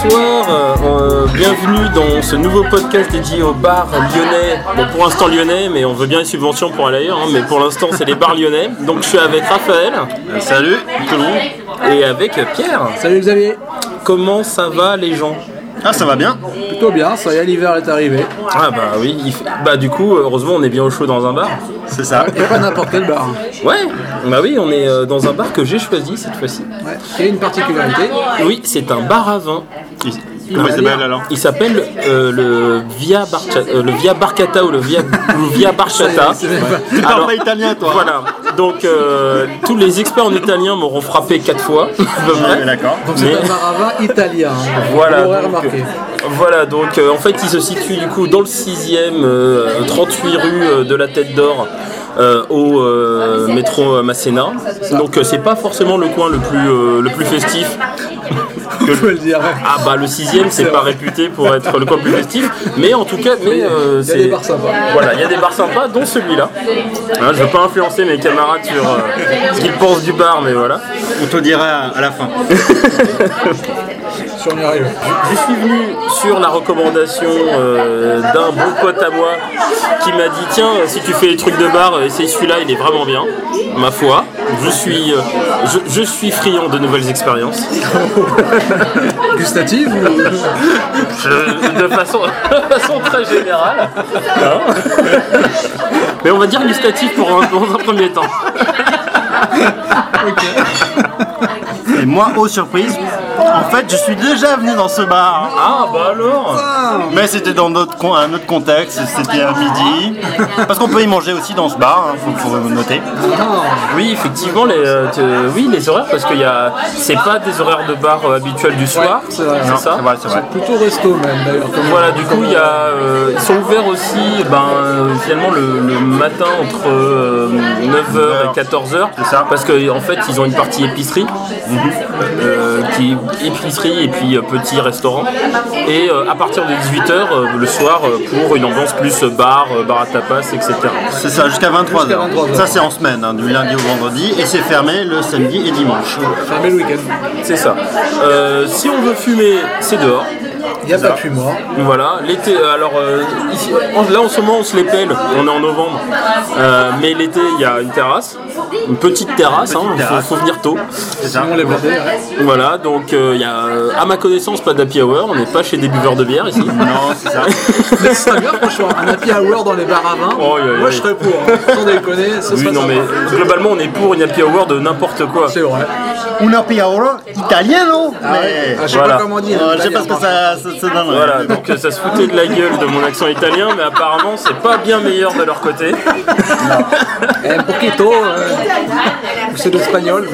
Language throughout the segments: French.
Bonsoir, euh, euh, bienvenue dans ce nouveau podcast dédié aux bars lyonnais. Bon, pour l'instant lyonnais, mais on veut bien une subvention pour aller ailleurs, hein, mais pour l'instant c'est les bars lyonnais. Donc je suis avec Raphaël Euh, salut tout le monde. et avec Pierre. Salut Xavier Comment ça va les gens? Ah ça va bien Plutôt bien, ça y est, l'hiver est arrivé. Ah bah oui, il fait- bah du coup, heureusement on est bien au chaud dans un bar. C'est ça. Et pas n'importe quel bar. Ouais, bah oui, on est euh, dans un bar que j'ai choisi cette fois-ci. Ouais. Qui a une particularité? Oui, c'est un bar à vin. Il- Comment il s'appelle alors Il s'appelle euh, le Via euh, le Via Barcata ou le Via, ou le Via Barchata. Tu parles pas italien toi Voilà, donc euh, tous les experts en italien m'auront frappé quatre fois, D'accord. Donc c'est un vin italien. Voilà, donc, voilà, donc euh, en fait il se situe du coup dans le 6ème, 38 rue euh, de la Tête d'Or. euh, au euh, métro Masséna. Donc euh, c'est pas forcément le coin le plus, euh, le plus festif. Le dire. Ah bah le 6ème c'est pas réputé pour être le festif, mais en tout cas, mais euh, Il y a c'est des bars sympas. Voilà, il y a des bars sympas, dont celui-là. Hein, je veux pas influencer mes camarades sur euh, ce qu'ils pensent du bar, mais voilà. On te dira à, la fin. Je suis venu sur la recommandation euh, d'un bon pote à moi qui m'a dit tiens si tu fais les trucs de bar essaye celui-là il est vraiment bien ma foi je suis euh, je, je suis friand de nouvelles expériences. Gustative ou... Je- de façon de façon très générale. Hein. mais on va dire gustatif pour un, un premier temps Et moi, aux surprises, en fait, je suis déjà venu dans ce bar. ah bah alors Mais c'était dans notre con- un autre contexte, c'était à midi. Parce qu'on peut y manger aussi dans ce bar, hein, faut, faut noter. Oui, effectivement, les, euh, oui, les horaires, parce qu'il y a, c'est pas des horaires de bar euh, habituels du soir, c'est vrai. ça. C'est vrai, c'est vrai. Plutôt resto même d'ailleurs. comme- Voilà, du coup, il y a, euh, ils sont ouverts aussi, ben, euh, finalement, le, le matin entre 9h et 14h, C'est ça. parce qu'en en fait, ils ont une partie épicerie, euh, qui est épicerie et puis euh, petit restaurant, et euh, à partir de 18h le soir euh, pour une ambiance plus bar, euh, bar à tapas, etc. C'est ça, jusqu'à 23h. Jusqu'à 23h. Ça, c'est en semaine, hein, du lundi au vendredi. Et c'est fermé le samedi et dimanche. Fermé le week-end. C'est ça. Euh, si on veut fumer, c'est dehors. Il n'y a pas de fumoir. Voilà, l'été, euh, alors euh, ici, en- là en ce moment on se les pèle, on est en novembre, Euh, mais l'été il y a une terrasse, une petite terrasse, il terrasse. faut, venir tôt. C'est ça. On les blindés, ouais. Voilà, donc euh, il y a, euh, à ma connaissance, pas d'happy hour, on n'est pas chez des buveurs de bière ici. Non, c'est ça. Mais ce serait bien franchement, un happy hour dans les bars à vin. Oh, oui, oui, Moi oui. je serais pour. hein. Sans déconner, ce Oui, serait non sympa. mais globalement on est pour une happy hour de n'importe quoi. C'est vrai. Un happy hour italiano Ah ouais. mais... Ah, je sais Voilà. pas comment dire. Euh, je sais pas ce que ça, ça, Voilà, donc euh, ça se foutait de la gueule de mon accent italien, mais apparemment c'est pas bien meilleur de leur côté. Un poquito. euh, C'est de l'espagnol.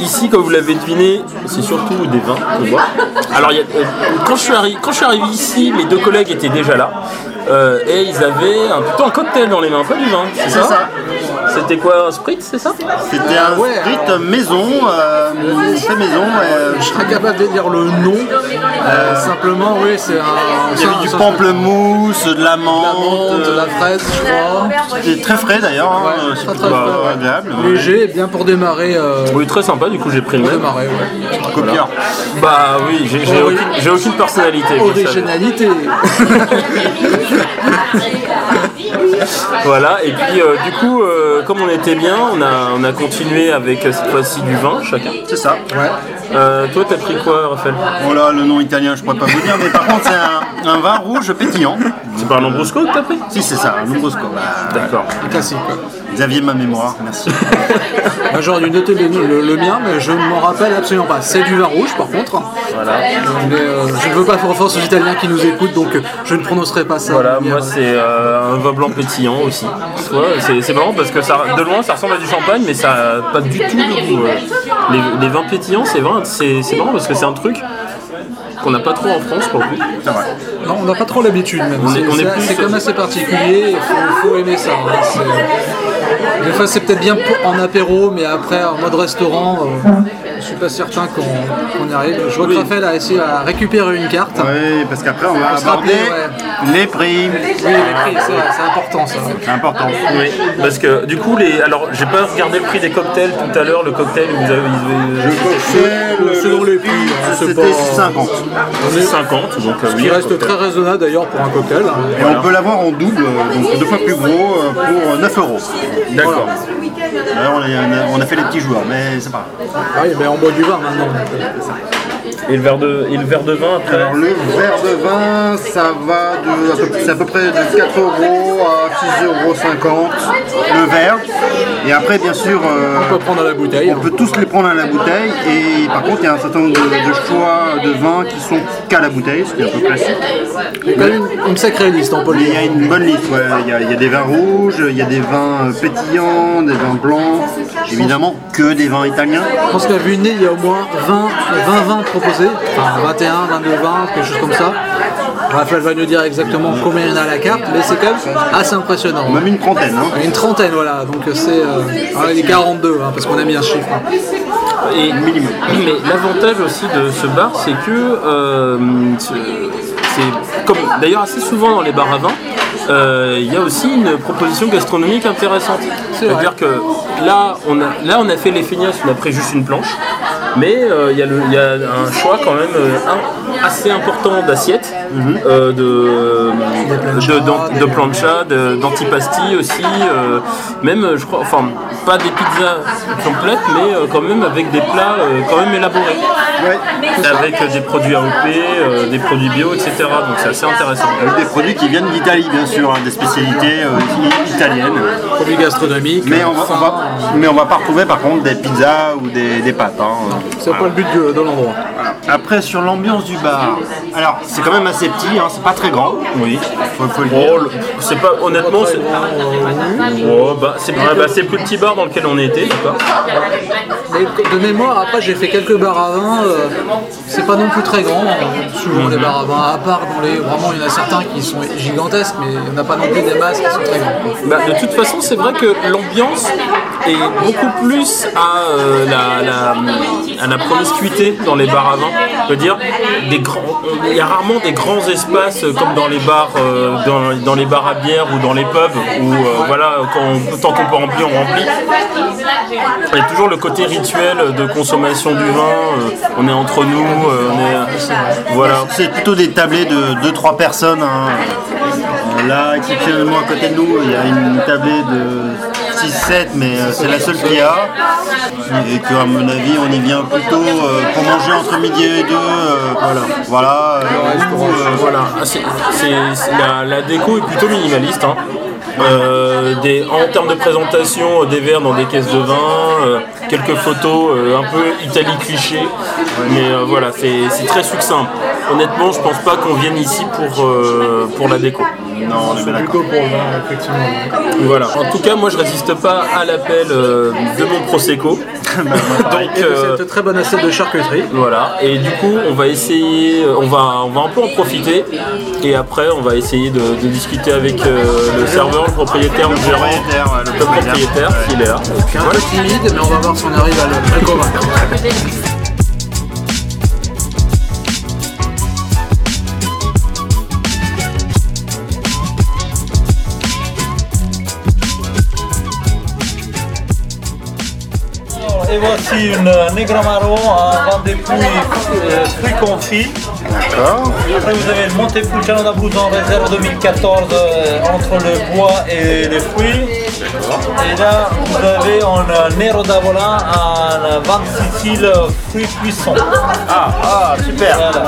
Ici, comme vous l'avez deviné, c'est surtout des vins qu'on voit. Alors, il y a- euh, quand, je suis arri- quand je suis arrivé ici, mes deux collègues étaient déjà là. euh, et ils avaient un, plutôt un cocktail dans les mains, pas du vin, c'est ça, C'est ça. C'était quoi, un spritz, c'est ça C'était un Ouais. sprit maison, euh, fait maison. euh, Je serais capable de dire le nom. Euh, simplement, oui, c'est un. il y avait du pamplemousse, de la menthe. de la fraise, je crois. C'était très frais d'ailleurs. hein, Ouais, c'est très, très euh, frais, ouais. agréable. ouais. Léger, bien pour démarrer. euh, Oui, très sympa, du coup j'ai pris le pour même. démarrer, ouais. Copieur. Bah oui, j'ai Ori- aucune, j'ai aucune personnalité. Originalité. Voilà, et puis euh, du coup, euh, comme on était bien, on a, on a continué avec cette fois-ci du vin chacun. C'est ça. Ouais. Euh, toi, t'as pris quoi, Raphaël Oh là, le nom italien, je pourrais pas vous dire, mais par contre, c'est un, un vin rouge pétillant. C'est pas un Lambrusco que t'as pris Si, c'est ça, un Lambrusco. Bah, D'accord. Classique. Xavier, ma mémoire, merci. J'aurais dû noter le, le- le mien, mais je ne m'en rappelle absolument pas. C'est du vin rouge, par contre. Voilà. Mais euh, je ne veux pas faire offense aux Italiens qui nous écoutent, donc euh, je ne prononcerai pas ça. Voilà, moi c'est euh, un vin blanc pétillant aussi. Ouais, c'est c'est marrant parce que ça, de loin ça ressemble à du champagne, mais ça a pas du tout le goût. euh. Les, les vins pétillants, c'est vrai, c'est c'est marrant parce que c'est un truc. qu'on n'a pas trop en France pour le coup. Non, on n'a pas trop l'habitude même. On est- C'est- comme assez particulier, il faut, faut aimer ça. hein. C'est- Des fois c'est peut-être bien pour- en apéro, mais après en mode restaurant, euh, suis pas certain qu'on y arrive. Je vois que. Raphaël a essayé à récupérer une carte. Oui, parce qu'après on va se rappeler, les prix. Oui, les prix, c'est important ça. C'est important. Oui, parce que du coup, les... alors j'ai pas regardé le prix des cocktails tout à l'heure. Le cocktail, vous avez. Le selon les prix, hein, c'est c'était pas- 50. C'est 50, donc euh, oui. Il reste cocktail. très raisonnable d'ailleurs pour un cocktail. hein. On peut l'avoir en double, donc deux fois plus gros, euh, pour 9 euros. D'accord. On, a, on a fait les petits joueurs, mais c'est pas grave. Ah oui, mais on boit du vin maintenant. Et le verre de, et le verre de vin après Alors le verre de vin, ça va de, à peu- c'est à peu près de 4 euros à 6,50 euros le verre. Et après, bien sûr, euh, On peut prendre à la bouteille. hein. on peut tous les prendre à la bouteille. Et par contre, il y a un certain nombre de, de choix de vins qui sont qu'à la bouteille, ce qui est un peu classique. Il y a une, une sacrée liste, on peut le Mais il y a une bonne liste, ouais. il, y a, il y a des vins rouges, il y a des vins euh, pétillants, des vins blancs, évidemment que des vins italiens. Je pense qu'à nez, il y a au moins 20, 20 vins proposés, enfin 21, 22 vins, quelque chose comme ça. Raphaël va nous dire exactement combien il y en a à la carte, mais c'est quand même assez impressionnant. Même une trentaine. Hein. Une trentaine, voilà, donc c'est. Euh, ah, il est 42, hein, parce qu'on a mis un chiffre. hein. Et, mais l'avantage aussi de ce bar, c'est que euh, ce- c'est comme d'ailleurs assez souvent dans les bars à vin, euh, il y a aussi une proposition gastronomique intéressante. C'est vrai. C'est-à-dire que là, on a là on a fait les feignasses, on a pris juste une planche, mais euh, il y, a y un choix quand même euh, un- assez important d'assiettes, euh, de, de, plancha, de- d'antipasti aussi, euh, même je crois, enfin pas des pizzas complètes, mais euh, quand même avec des plats euh, quand même élaborés, Ouais. avec euh, des produits AOP, euh, des produits bio, etc. Donc c'est assez intéressant. Avec des produits qui viennent d'Italie, bien sûr, hein, des spécialités euh, italiennes. Produits gastronomiques. Mais on, va, on va- mais on va pas retrouver par contre des pizzas ou des, des pâtes. hein. C'est pas le but de, de l'endroit. Après, sur l'ambiance du bar, alors c'est quand même assez petit, hein, c'est pas très grand. Oui. Faut, faut le dire. Oh, c'est pas honnêtement, c'est Oh, bah, c'est bah, c'est le plus petit bar dans lequel on était, d'accord. De mémoire, après j'ai fait quelques bars à vin, euh, c'est pas non plus très grand, hein. souvent les bars à vin, à part dans les. Vraiment, il y en a certains qui sont gigantesques, mais il n'y en a pas non plus des masses qui sont très grands. Bah, de toute façon, c'est vrai que l'ambiance est beaucoup plus à, euh, la, promiscuité dans les bars à vin. Je veux dire, il y a rarement des grands espaces comme dans les bars, euh, dans, les bars à bière ou dans les pubs où voilà, quand tant qu'on peut remplir, on remplit. Il y a toujours le côté rituel de consommation du vin. euh, on est entre nous, euh, on est voilà. C'est plutôt des tablés de 2-3 personnes. hein. Euh, Là, exceptionnellement à côté de nous, il y a une tablée de 6-7, mais euh, c'est la seule qu'il y a. Et qu'à mon avis, on y vient plutôt euh, pour manger entre midi et deux. euh, voilà. Voilà. euh, euh, Voilà, Ah, la, la déco est plutôt minimaliste. hein. Euh, des, en termes de présentation, euh, des verres dans des caisses de vin, euh, quelques photos euh, un peu Italie cliché, mais euh, voilà, c'est c'est très succinct. Honnêtement, je pense pas qu'on vienne ici pour, euh, pour la déco. Non, on est bien d'accord. Plutôt pour le vin, effectivement. Voilà. En tout cas, moi je résiste pas à l'appel euh, de mon prosecco. Donc Et de euh, cette très bonne assiette de charcuterie. Voilà, et du coup, on va essayer, on va, on va un peu en profiter, et après, on va essayer de, de discuter avec euh, le serveur, le propriétaire, le gérant, le propriétaire, Ouais. s'il est là. Et puis Un voilà. peu timide, mais on va voir si on arrive à le convaincre. Et voici une Negramaro en vin des fruits, euh, fruits confits. D'accord. Après vous avez le Montepulciano d'Abruzzo en réserve 2014 euh, entre le bois et les fruits. Et là vous avez un Nero d'Avola en vin de Sicile fruits cuissons. Ah, ah, super. Voilà.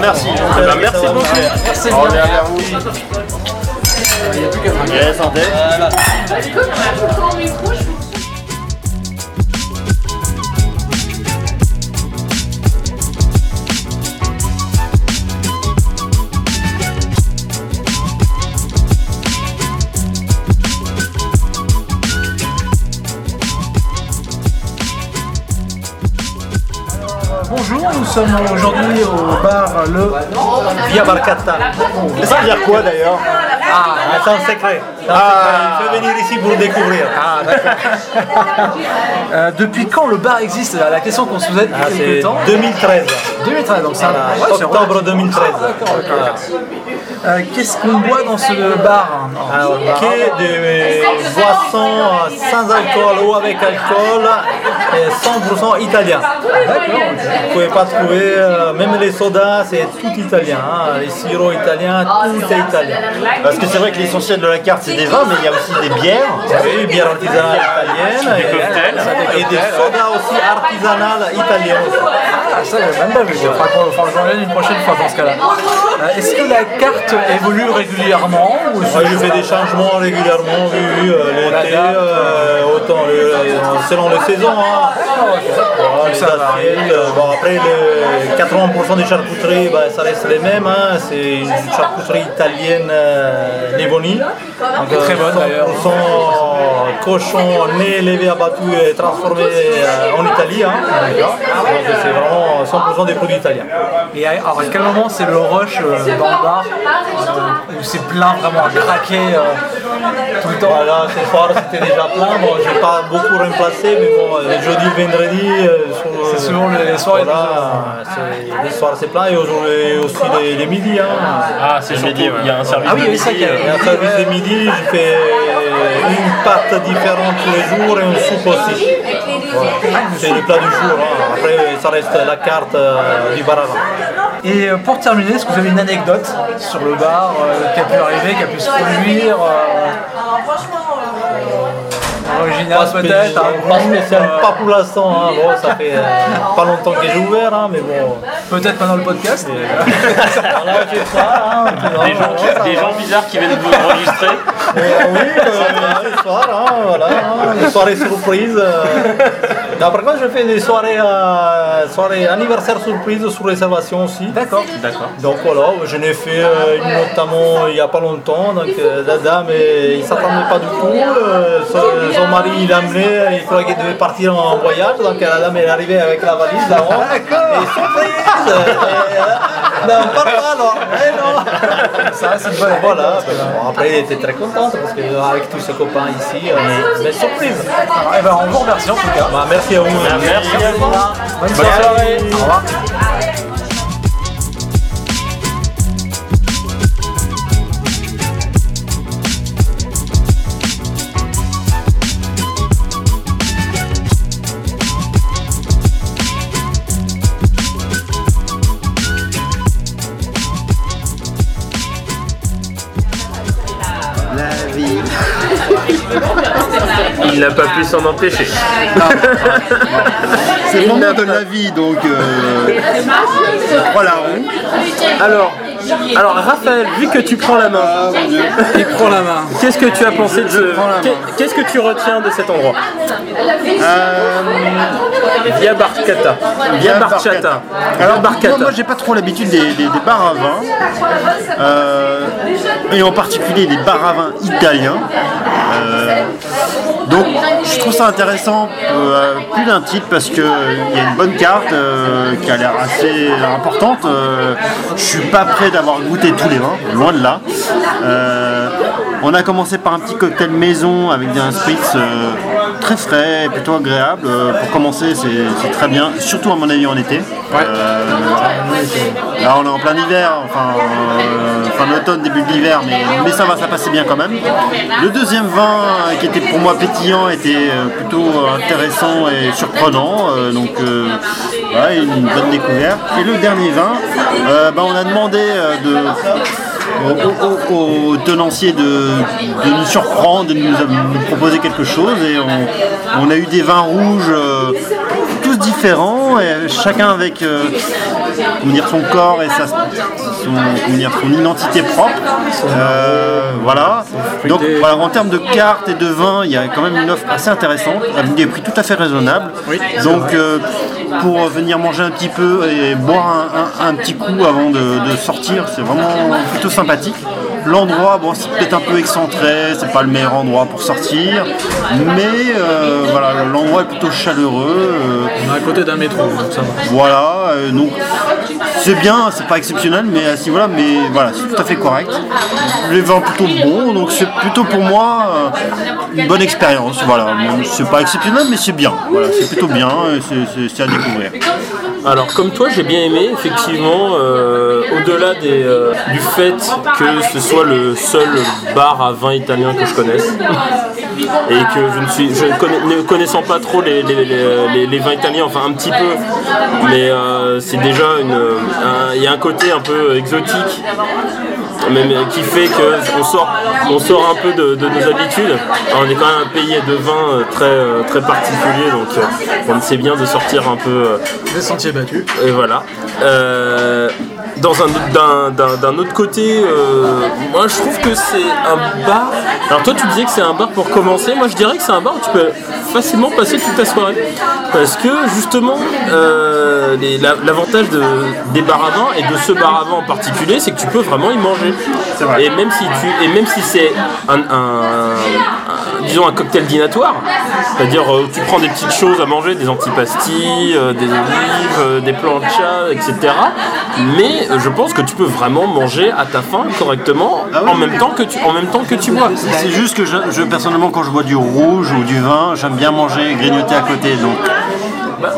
Merci. Ah bah, merci beaucoup. Merci On bien. est vers vous. Ok, santé. Voilà. Bonjour, nous sommes aujourd'hui au bar Le Via Barcata. Ça veut dire quoi d'ailleurs Ah, c'est un secret. Secret. Il faut venir ici pour le découvrir. Ah, d'accord. Euh, depuis quand le bar existe La question qu'on se faisait depuis Ah, quelques c'est temps. 2013. 2013, donc ouais, c'est octobre 2013. d'accord, ok. Euh, Qu'est-ce qu'on boit dans ce bar Alors, que de boissons sans alcool ou avec alcool, et 100% italien. Vous ne pouvez pas trouver, euh, même les sodas, c'est tout italien. hein. Les sirops italiens, tout est italien. Parce que c'est vrai que l'essentiel de la carte c'est des vins, mais il y a aussi des bières. Oui, bière artisanale italienne et, et des sodas aussi artisanales italiennes. Ah, ça, j'ai même pas vu. Il faudra qu'on revienne une prochaine fois dans ce cas-là. Euh, Est-ce que la carte évolue régulièrement ou je fais des changements régulièrement, oui, oui, euh, l'été, euh, autant le- selon les saisons. Hein. Voilà, les bon, après, le 80% des charcuteries, bah, ça reste les mêmes. hein. C'est une charcuterie italienne euh. Donc, Très bonne, d'ailleurs. 100% cochon né, élevé, abattu et transformé euh, en Italie. hein. Donc c'est vraiment 100% des produits italiens. Et à, alors, à quel moment c'est le rush euh, dans le bar euh, où c'est plein vraiment à craquer euh, tout le temps Voilà, ce soir c'était déjà plein. Bon, j'ai pas beaucoup remplacé, mais bon, le jeudi, le vendredi, euh, C'est souvent les soirées Voilà, les soirs c'est plein et aujourd'hui aussi les, les midis. Hein. Ah, c'est surtout, il y a un service Ah oui, de oui, ça, midi, il y a- euh, Et un service de midi, je fais une pâte différente tous les jours et une soupe aussi. C'est le plat du jour. hein. Après, ça reste la carte euh, du bar. Et euh, pour terminer, est-ce que vous avez une anecdote sur le bar euh, qui a pu arriver, qui a pu se produire euh, Original peut-être un Pas groupe, spécial, euh, pas pour l'instant. hein. Bon, ça fait euh, pas longtemps que j'ai ouvert, hein, mais bon. Peut-être pendant le podcast. Hein, Des gens, des gens bizarres qui viennent vous enregistrer. Euh, oui, euh, le soir, hein, voilà, hein, des soirées surprises. euh. Non, par contre, je fais des soirées, euh, soirées anniversaire surprise sur réservation aussi. D'accord. D'accord. Donc voilà, je n'ai fait euh, une notamment il n'y a pas longtemps. Donc euh, la dame, euh, il ne s'attendait pas du tout. euh, son, son mari, il l'a amené, il croyait qu'il devait partir en voyage. Donc la dame est arrivée avec la valise là-haut. Et surprise euh, Non, pas là, alors. Eh non Ça, c'est une bonne Voilà, bon, après il était très contente parce qu'avec tous ses copains ici, euh, mais surprise. Eh ben, on vous remercie en tout cas. Bah, merci à vous. Merci à vous. Bonne Bonne soirée. Au revoir. S'en empêcher. C'est le moment de la vie, donc euh, voilà. Alors, alors Raphaël, vu que tu prends la main, Ah mon dieu. Il prend la main. qu'est-ce que tu as pensé de ce... Qu'est-ce que tu retiens de cet endroit? Euh, Via Barcata. Via Barchata. Alors, Barcata. moi, moi, j'ai pas trop l'habitude des, des- des bars à vin, euh, et en particulier des bars à vin italiens. Euh, donc, je trouve ça intéressant euh, plus d'un titre parce qu'il y a une bonne carte euh, qui a l'air assez importante. Euh, je suis pas prêt d'avoir goûté tous les vins, loin de là. On a commencé par un petit cocktail maison avec des spritz euh, très frais, plutôt agréable. Euh, pour commencer, c'est très bien, surtout à mon avis en été. Euh, là, on est en plein hiver, enfin, fin d'automne, début de l'hiver, mais, mais ça va, ça passait bien quand même. Le deuxième vin, qui était pour moi pétillant, était plutôt intéressant et surprenant. donc, voilà, une bonne découverte. Et le dernier vin, bah, on a demandé de au, au- au tenancier de, de nous surprendre, de nous, nous proposer quelque chose et on, on a eu des vins rouges euh, tous différents, et chacun avec euh, dire, son corps et sa, son, dire, son identité propre. Euh, voilà. Donc voilà, en termes de cartes et de vins, il y a quand même une offre assez intéressante, avec des prix tout à fait raisonnables. Donc euh, pour venir manger un petit peu et boire un, petit coup avant de sortir, c'est vraiment plutôt sympathique. L'endroit, bon, c'est peut-être un peu excentré, c'est pas le meilleur endroit pour sortir, mais euh, voilà, l'endroit est plutôt chaleureux. euh, On est à côté d'un métro, donc ça va. voilà, euh, donc c'est bien, c'est pas exceptionnel, mais à ce niveau-là, mais voilà, c'est tout à fait correct. Les vins plutôt bons, donc c'est plutôt pour moi une bonne expérience. Voilà, c'est pas exceptionnel, mais c'est bien. Voilà, c'est plutôt bien, c'est- à découvrir. Alors comme toi j'ai bien aimé effectivement au-delà des, du fait que ce soit le seul bar à vin italien que je connaisse et que je ne suis je ne connais- ne connaissant pas trop les, les- les- les- les vins italiens enfin un petit peu mais euh, c'est déjà une un- il y a un côté un peu exotique euh, qui fait qu'on sort, on sort un peu de, de nos habitudes. Alors, on est quand même un pays de vin euh, très, euh, très particulier, donc on sait bien de sortir un peu. Des sentiers battus. et voilà. Euh, dans un, d'un, d'un- d'un autre côté, euh, moi je trouve que c'est un bar. Alors toi tu disais que c'est un bar pour commencer. Moi je dirais que c'est un bar où tu peux facilement passer toute ta soirée. Parce que justement, euh, les- la- l'avantage de, des bars à vin et de ce bar à vin en particulier, c'est que tu peux vraiment y manger. vrai. Et même si tu, et même si c'est un, un- un- disons un cocktail dînatoire, c'est-à-dire euh, tu prends des petites choses à manger, des antipastilles, euh, des olives, euh, des planchas, etc. Mais je pense que tu peux vraiment manger à ta faim correctement Ah oui, en même temps que tu, en même temps que tu bois. C'est juste que je, je, personnellement, quand je bois du rouge ou du vin, j'aime bien manger et grignoter à côté. Donc,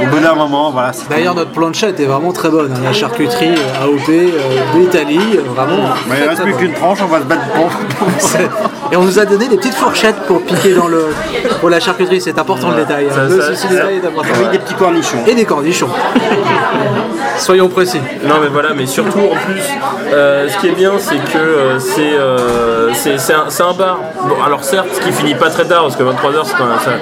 au bout d'un moment, voilà. D'ailleurs, notre plancha était vraiment très bonne. hein. La charcuterie euh, AOP euh, d'Italie, euh, vraiment. Mais il ne reste plus qu'une tranche, on va se battre pour. Et on nous a donné des petites fourchettes pour piquer dans le pour la charcuterie. C'est important le détail. hein. Ça, Le ça, souci détail est important. Des petits cornichons. Et des cornichons. Soyons précis. Non mais voilà, mais surtout en plus, euh, ce qui est bien, c'est que euh, c'est euh, c'est- c'est un, un bar. Bon, alors certes, ce qui finit pas très tard, parce que 23h, c'est quand même- ça,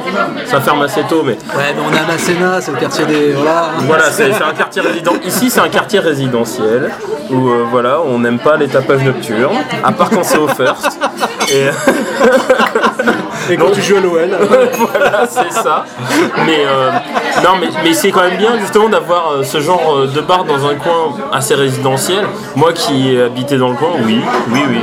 ça ferme assez tôt, mais Ouais, mais on est à Masséna, c'est quartier des. Voilà. c'est un quartier résident. Ici, c'est un quartier résidentiel où euh, voilà, on n'aime pas les tapages nocturnes, à part quand c'est au first. Et Et quand tu joues à l'OL. voilà, c'est ça. Mais euh, non, mais, mais c'est quand même bien justement d'avoir euh, ce genre euh, de bar dans un coin assez résidentiel. Moi qui ai habité dans le coin, oui, oui, oui.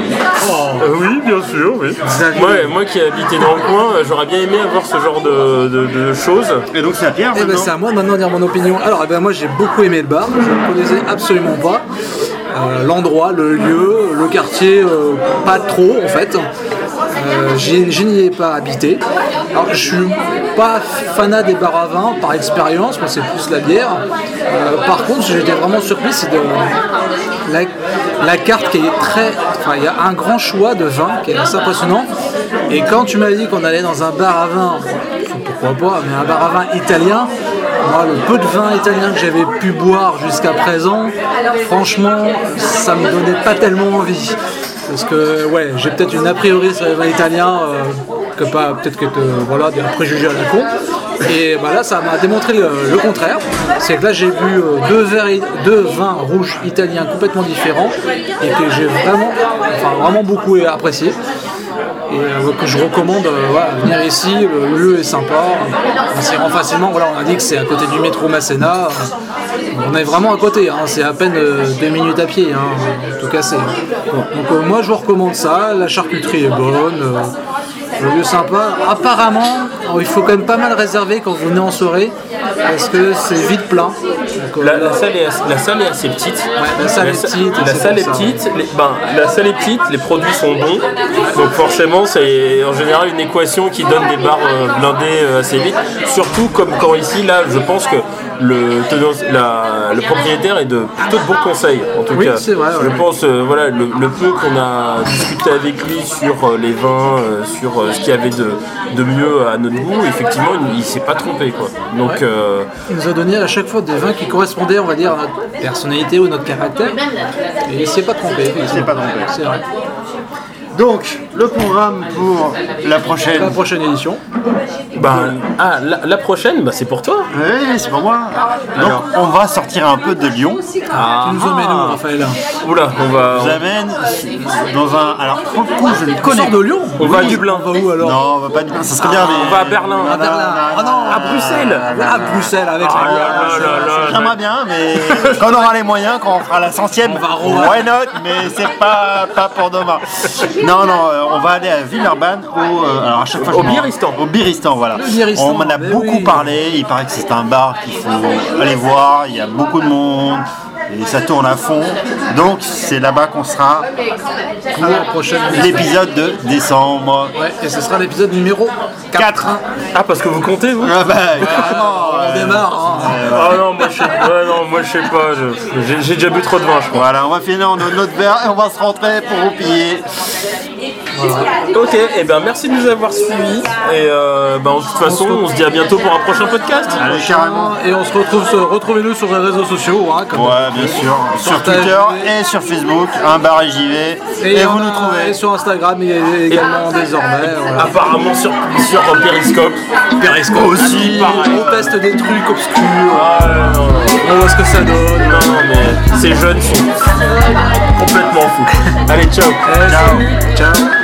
Euh, oui, bien sûr, oui. Moi, moi qui ai habité dans le coin, j'aurais bien aimé avoir ce genre de, de- de choses. Et donc, c'est à Pierre Eh ben, maintenant c'est à moi maintenant de dire mon opinion. Alors, eh ben, moi j'ai beaucoup aimé le bar, je ne le connaissais absolument pas. Euh, L'endroit, le lieu, le quartier, euh, pas trop en fait. Euh, je n'y ai pas habité. Alors, je suis pas fanat des bars à vin par expérience, moi c'est plus la bière. Par contre, j'étais vraiment surpris, c'est de la, la carte qui est très. Enfin, il y a un grand choix de vins qui est assez impressionnant. Et quand tu m'as dit qu'on allait dans un bar à vin, pourquoi pas, mais un bar à vin italien, moi, le peu de vin italien que j'avais pu boire jusqu'à présent, franchement, ça me donnait pas tellement envie. Parce que, ouais, j'ai peut-être une a priori sur les vins italiens, euh, pas, peut-être que, euh, voilà, des préjugés à la con. Et bah là, ça m'a démontré le, contraire. C'est que là, j'ai bu euh, deux, verres, vins rouges italiens complètement différents et que j'ai vraiment, enfin, vraiment beaucoup apprécié euh, que je recommande euh, venir ici, le lieu est sympa, on s'y rend facilement, voilà, on a dit que c'est à côté du métro Masséna, euh, on est vraiment à côté, hein, c'est à peine euh, deux minutes à pied, hein, en tout cas c'est... Donc euh, moi je vous recommande ça, la charcuterie est bonne, euh, le lieu sympa, apparemment euh, il faut quand même pas mal réserver quand vous venez en soirée, parce que c'est vite plein. La, la salle est, assez- la salle est assez petite. Ouais, la salle est petite, La salle est petite. les- ben, la salle est petite. Les produits sont bons. Donc forcément, c'est en général une équation qui donne des barres euh, blindées euh, assez vite. Surtout comme quand ici, là, je pense que le, la- le propriétaire est de plutôt de bons conseils. En tout Oui, cas, Je pense, euh, voilà, le, le peu qu'on a discuté avec lui sur euh, les vins, euh, sur euh, ce qu'il y avait de, de mieux à notre goût, effectivement, il, il s'est pas trompé, quoi. Donc euh, Il nous a donné à chaque fois des vins qui correspondaient, on va dire, à notre personnalité ou notre caractère. Et il s'est pas trompé. Il s'est pas trompé. C'est vrai. Donc, le programme pour la prochaine. La prochaine édition. Bah, ah, la, la prochaine, bah, c'est pour toi. Oui, c'est pour moi. Donc, on va sortir un peu de Lyon. Ah. Tu nous emmènes où, Raphaël Oula, on va, Je vous amène dans un. Alors, pour le coup, je ne On connais de Lyon on va à Dublin. On va où alors Non, on va pas du Ça serait bien, mais. On va à Berlin. À Berlin. Ah non À Bruxelles. À Bruxelles avec Ah la là là. J'aimerais bien, mais quand on aura les moyens, quand on fera la centième, On va rouvrir. why not Mais c'est pas, pas pour demain. Non, non, euh, on va aller à Villeurbanne au. euh, alors à chaque fois, je Au m'en- Biristan. Au Biristan, voilà. Le Biristan, on m'en a mais beaucoup oui. parlé. Il paraît que c'est un bar qu'il faut aller voir. Il y a beaucoup de monde. Et ça tourne à fond. Donc c'est là-bas qu'on sera pour l'épisode de décembre. Ouais, et ce sera l'épisode numéro 4. Ah, parce que vous comptez, vous Ah bah, carrément, On euh, démarre. hein. Ah non, moi je sais, ouais, non, moi, je sais pas. J'ai déjà bu trop de vin, je crois. Voilà, on va finir notre verre et on va se rentrer pour vous piller. Ok, et ben merci de nous avoir suivis. Et euh, ben, de toute façon, on se dit à bientôt pour un prochain podcast. Allez, carrément. Et on se retrouve, sur- retrouvez-nous sur les réseaux sociaux. hein, comme- Ouais, bien sûr. Sur. Twitter et sur Facebook, un bar et j'y vais. Et, on vous nous trouvez. Et sur Instagram il a également désormais. Voilà. Apparemment sur, sur Periscope. Periscope aussi, pareil. On teste des trucs obscurs. Ah, non, non, On voit ce que ça donne. non, non, mais ces jeunes sont complètement fous. Allez, ciao. Eh, salut. Ciao.